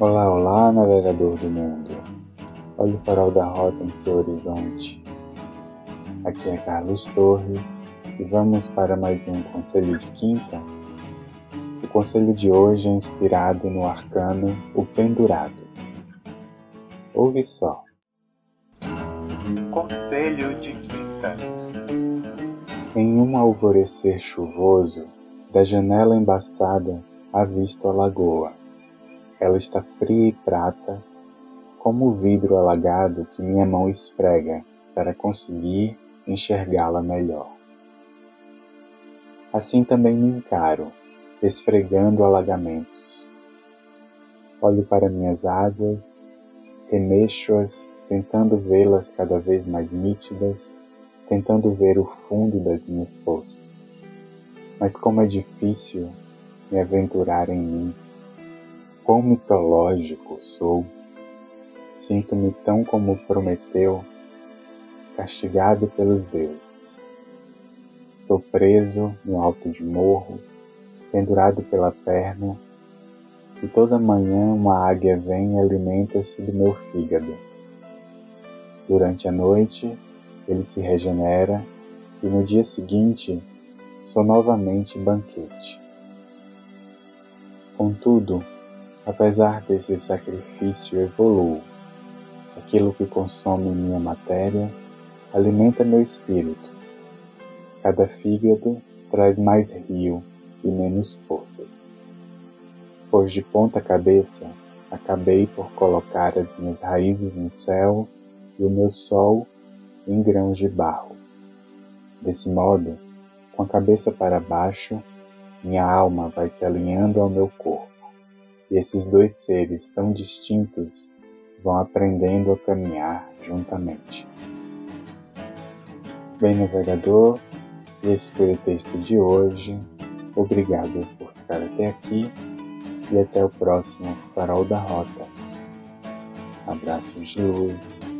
Olá, olá, navegador do mundo. Olhe o farol da rota em seu horizonte. Aqui é Carlos Torres e vamos para mais um Conselho de Quinta. O conselho de hoje é inspirado no arcano O Pendurado. Ouve só. Conselho de Quinta. Em um alvorecer chuvoso, da janela embaçada, avisto a lagoa. Ela está fria e prata, como o vidro alagado que minha mão esfrega para conseguir enxergá-la melhor. Assim também me encaro, esfregando alagamentos. Olho para minhas águas, remexo-as, tentando vê-las cada vez mais nítidas, tentando ver o fundo das minhas poças. Mas como é difícil me aventurar em mim. Quão mitológico sou! Sinto-me tão como Prometeu, castigado pelos deuses. Estou preso no alto de morro, pendurado pela perna, e toda manhã uma águia vem e alimenta-se do meu fígado. Durante a noite, ele se regenera e no dia seguinte sou novamente banquete. Contudo, apesar desse sacrifício, evoluo. Aquilo que consome minha matéria alimenta meu espírito. Cada fígado traz mais rio e menos poças. Pois de ponta cabeça acabei por colocar as minhas raízes no céu e o meu sol em grãos de barro. Desse modo, com a cabeça para baixo, minha alma vai se alinhando ao meu corpo, e esses dois seres tão distintos vão aprendendo a caminhar juntamente. Bem, navegador, esse foi o texto de hoje. Obrigado por ficar até aqui e até o próximo Farol da Rota. Abraços de luz